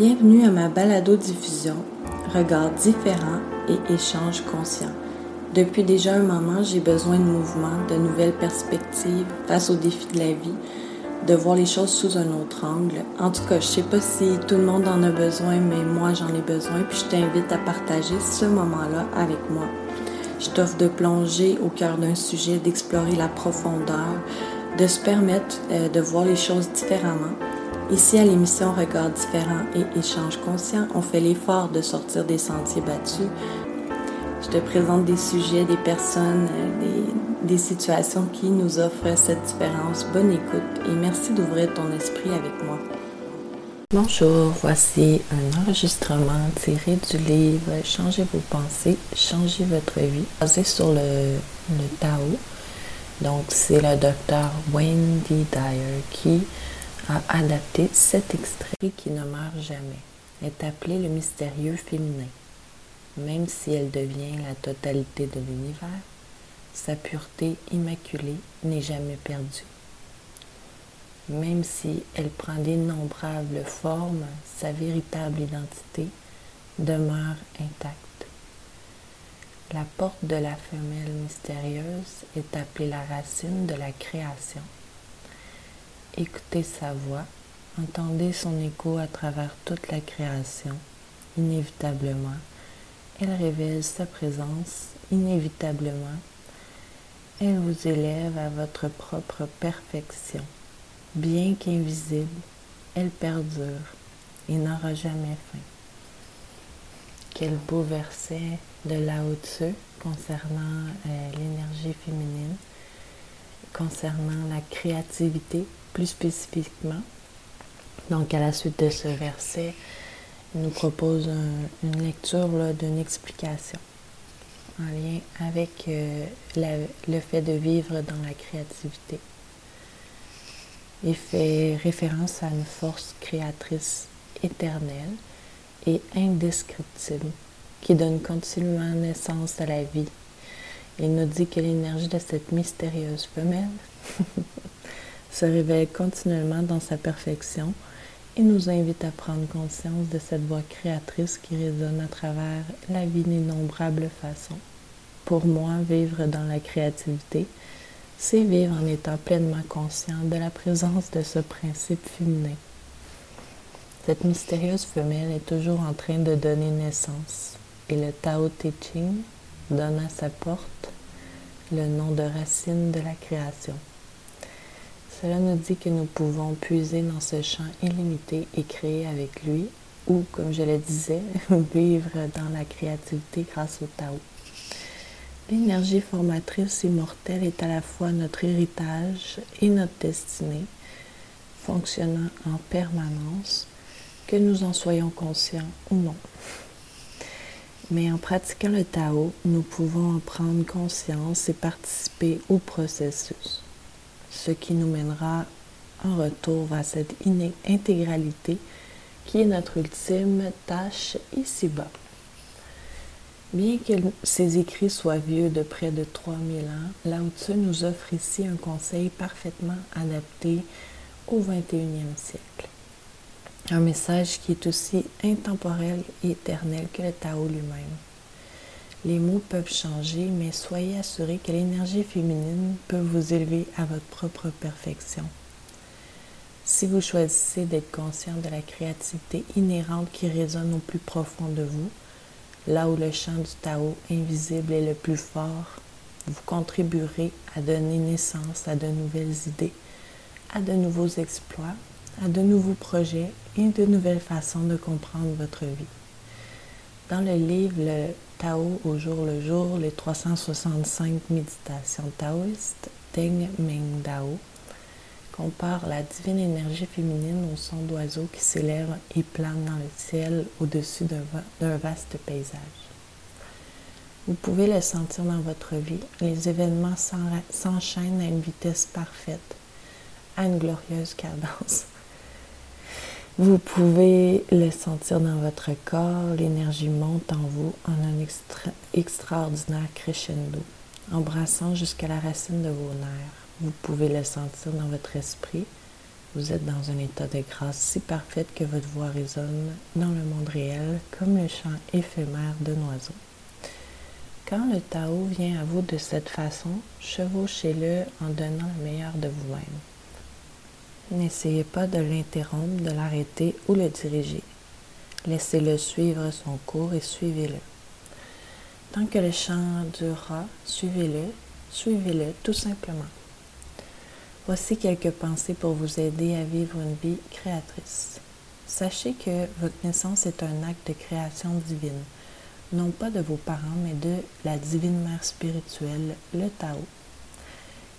Bienvenue à ma balado-diffusion Regards différents et échanges conscients. Depuis déjà un moment, j'ai besoin de mouvement, de nouvelles perspectives face aux défis de la vie, de voir les choses sous un autre angle. En tout cas, je sais pas si tout le monde en a besoin, mais moi j'en ai besoin, puis je t'invite à partager ce moment-là avec moi. Je t'offre de plonger au cœur d'un sujet, d'explorer la profondeur, de se permettre euh, de voir les choses différemment Ici à l'émission Regards différents et échanges conscients, on fait l'effort de sortir des sentiers battus. Je te présente des sujets, des personnes, euh, des, situations qui nous offrent cette différence. Bonne écoute et merci d'ouvrir ton esprit avec moi. Bonjour, voici un enregistrement tiré du livre Changez vos pensées, changez votre vie, basé sur le, le Tao. Donc, c'est le docteur Wendy Dyer qui a adapté cet extrait qui ne meurt jamais, est appelé le mystérieux féminin. Même si elle devient la totalité de l'univers, sa pureté immaculée n'est jamais perdue. Même si elle prend d'innombrables formes, sa véritable identité demeure intacte. La porte de la femelle mystérieuse est appelée la racine de la création. Écoutez sa voix, entendez son écho à travers toute la création. Inévitablement, elle révèle sa présence, inévitablement. Elle vous élève à votre propre perfection. Bien qu'invisible, elle perdure et n'aura jamais fin. Quel beau verset de Lao Tzu concernant euh, l'énergie féminine, concernant la créativité plus spécifiquement. Donc, à la suite de ce verset, il nous propose une lecture d'une explication en lien avec euh, le fait de vivre dans la créativité. Il fait référence à une force créatrice éternelle et indescriptible qui donne continuellement naissance à la vie. Il nous dit que l'énergie de cette mystérieuse femelle se réveille continuellement dans sa perfection et nous invite à prendre conscience de cette voix créatrice qui résonne à travers la vie d'innombrables façons. Pour moi, vivre dans la créativité, c'est vivre en étant pleinement conscient de la présence de ce principe féminin. Cette mystérieuse femelle est toujours en train de donner naissance et le Tao Te Ching donne à sa porte le nom de racine de la création. Cela nous dit que nous pouvons puiser dans ce champ illimité et créer avec lui, ou, comme je le disais, vivre dans la créativité grâce au Tao. L'énergie formatrice immortelle est à la fois notre héritage et notre destinée, fonctionnant en permanence, que nous en soyons conscients ou non. Mais en pratiquant le Tao, nous pouvons en prendre conscience et participer au processus ce qui nous mènera en retour vers cette intégralité qui est notre ultime tâche ici-bas. Bien que ces écrits soient vieux de près de 3000 ans, Lao Tzu nous offre ici un conseil parfaitement adapté au 21e siècle. Un message qui est aussi intemporel et éternel que le Tao lui-même. Les mots peuvent changer, mais soyez assurés que l'énergie féminine peut vous élever à votre propre perfection. Si vous choisissez d'être conscient de la créativité inhérente qui résonne au plus profond de vous, là où le chant du Tao invisible est le plus fort, vous contribuerez à donner naissance à de nouvelles idées, à de nouveaux exploits, à de nouveaux projets et de nouvelles façons de comprendre votre vie. Dans le livre Tao au jour le jour, les 365 méditations taoïstes, Teng Meng Dao, compare la divine énergie féminine au son d'oiseaux qui s'élève et plane dans le ciel au-dessus d'un vaste paysage. Vous pouvez le sentir dans votre vie, les événements s'enchaînent à une vitesse parfaite, à une glorieuse cadence. Vous pouvez le sentir dans votre corps, l'énergie monte en vous en un extraordinaire crescendo, embrassant jusqu'à la racine de vos nerfs. Vous pouvez le sentir dans votre esprit, Vous êtes dans un état de grâce si parfaite que votre voix résonne dans le monde réel comme le chant éphémère d'un oiseau. Quand le Tao vient à vous de cette façon, chevauchez-le en donnant le meilleur de vous-même. N'essayez pas de l'interrompre, de l'arrêter ou le diriger. Laissez-le suivre son cours et suivez-le. Tant que le chant durera, suivez-le, suivez-le tout simplement. Voici quelques pensées pour vous aider à vivre une vie créatrice. Sachez que votre naissance est un acte de création divine non pas de vos parents, mais de la divine mère spirituelle, le Tao.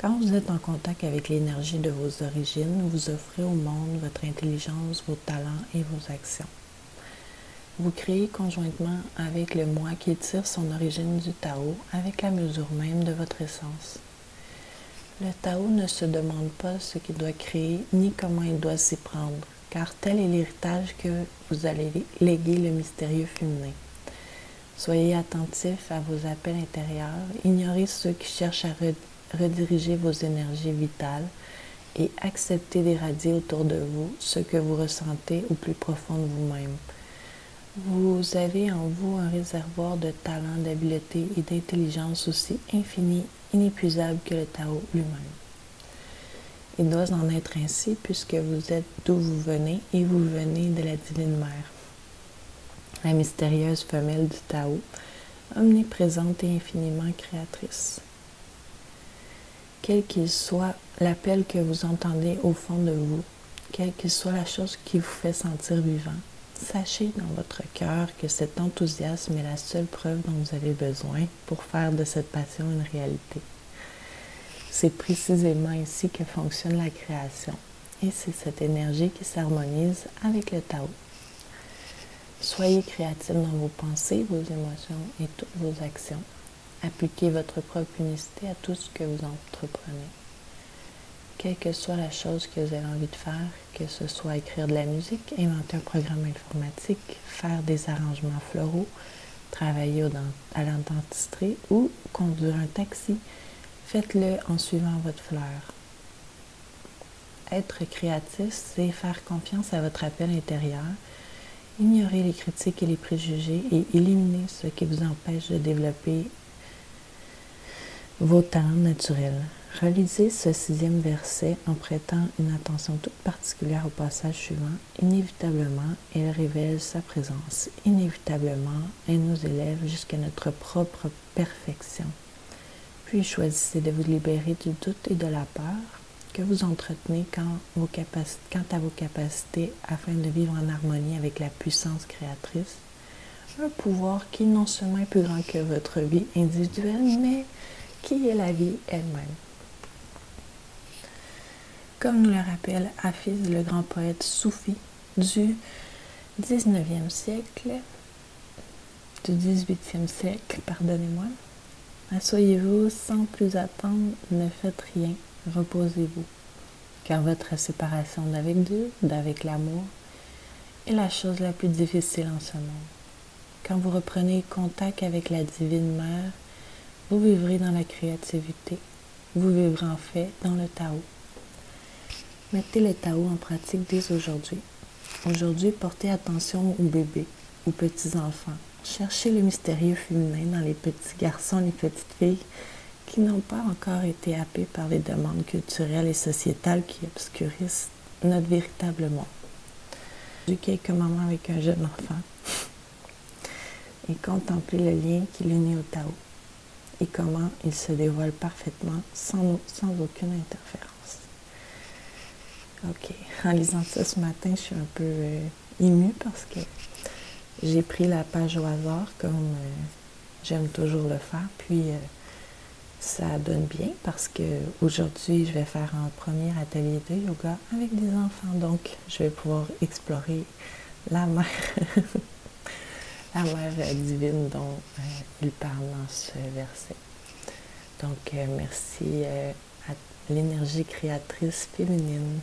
Quand vous êtes en contact avec l'énergie de vos origines, vous offrez au monde votre intelligence, vos talents et vos actions. Vous créez conjointement avec le moi qui tire son origine du Tao, avec la mesure même de votre essence. Le Tao ne se demande pas ce qu'il doit créer ni comment il doit s'y prendre, car tel est l'héritage que vous allez léguer le mystérieux féminin. Soyez attentif à vos appels intérieurs. Ignorez ceux qui cherchent à rediriger vos énergies vitales et acceptez d'éradier autour de vous ce que vous ressentez au plus profond de vous-même. Vous avez en vous un réservoir de talent, d'habileté et d'intelligence aussi infini, inépuisable que le Tao lui-même. Il doit en être ainsi puisque vous êtes d'où vous venez et vous venez de la divine mère la mystérieuse femelle du Tao, omniprésente et infiniment créatrice. Quel qu'il soit l'appel que vous entendez au fond de vous, quelle qu'il soit la chose qui vous fait sentir vivant, sachez dans votre cœur que cet enthousiasme est la seule preuve dont vous avez besoin pour faire de cette passion une réalité. C'est précisément ainsi que fonctionne la création, et c'est cette énergie qui s'harmonise avec le Tao. Soyez créatif dans vos pensées, vos émotions et toutes vos actions. Appliquez votre propre unicité à tout ce que vous entreprenez. Quelle que soit la chose que vous avez envie de faire, que ce soit écrire de la musique, inventer un programme informatique, faire des arrangements floraux, travailler à la ou conduire un taxi, faites-le en suivant votre fleur. Être créatif, c'est faire confiance à votre appel intérieur Ignorez les critiques et les préjugés et éliminez ce qui vous empêche de développer vos talents naturels. Relisez ce sixième verset en prêtant une attention toute particulière au passage suivant. Inévitablement, elle révèle sa présence. Inévitablement, elle nous élève jusqu'à notre propre perfection. Puis choisissez de vous libérer du doute et de la peur que vous entretenez quant, à vos capacités afin de vivre en harmonie avec la puissance créatrice. Un pouvoir qui non seulement est plus grand que votre vie individuelle, mais qui est la vie elle-même? Comme nous le rappelle Hafiz, le grand poète soufi du 19e siècle, du 18e siècle, pardonnez-moi, asseyez-vous sans plus attendre, ne faites rien, reposez-vous, car votre séparation d'avec Dieu, d'avec l'amour, est la chose la plus difficile en ce monde. Quand vous reprenez contact avec la divine mère, vous vivrez dans la créativité, vous vivrez en fait dans le Tao. Mettez le Tao en pratique dès aujourd'hui. Aujourd'hui, portez attention aux bébés, aux petits-enfants. Cherchez le mystérieux féminin dans les petits garçons, les petites filles qui n'ont pas encore été happés par les demandes culturelles et sociétales qui obscurissent notre véritable monde. J'ai quelques moments avec un jeune enfant et contempler le lien qui l'unit au Tao et comment il se dévoile parfaitement sans, aucune interférence. Ok, en lisant ça ce matin, je suis un peu euh, émue parce que j'ai pris la page au hasard comme euh, j'aime toujours le faire, puis euh, ça donne bien parce que aujourd'hui je vais faire un premier atelier de yoga avec des enfants. Donc je vais pouvoir explorer la mère la mère divine dont euh, il parle dans ce verset. Donc euh, merci euh, à l'énergie créatrice féminine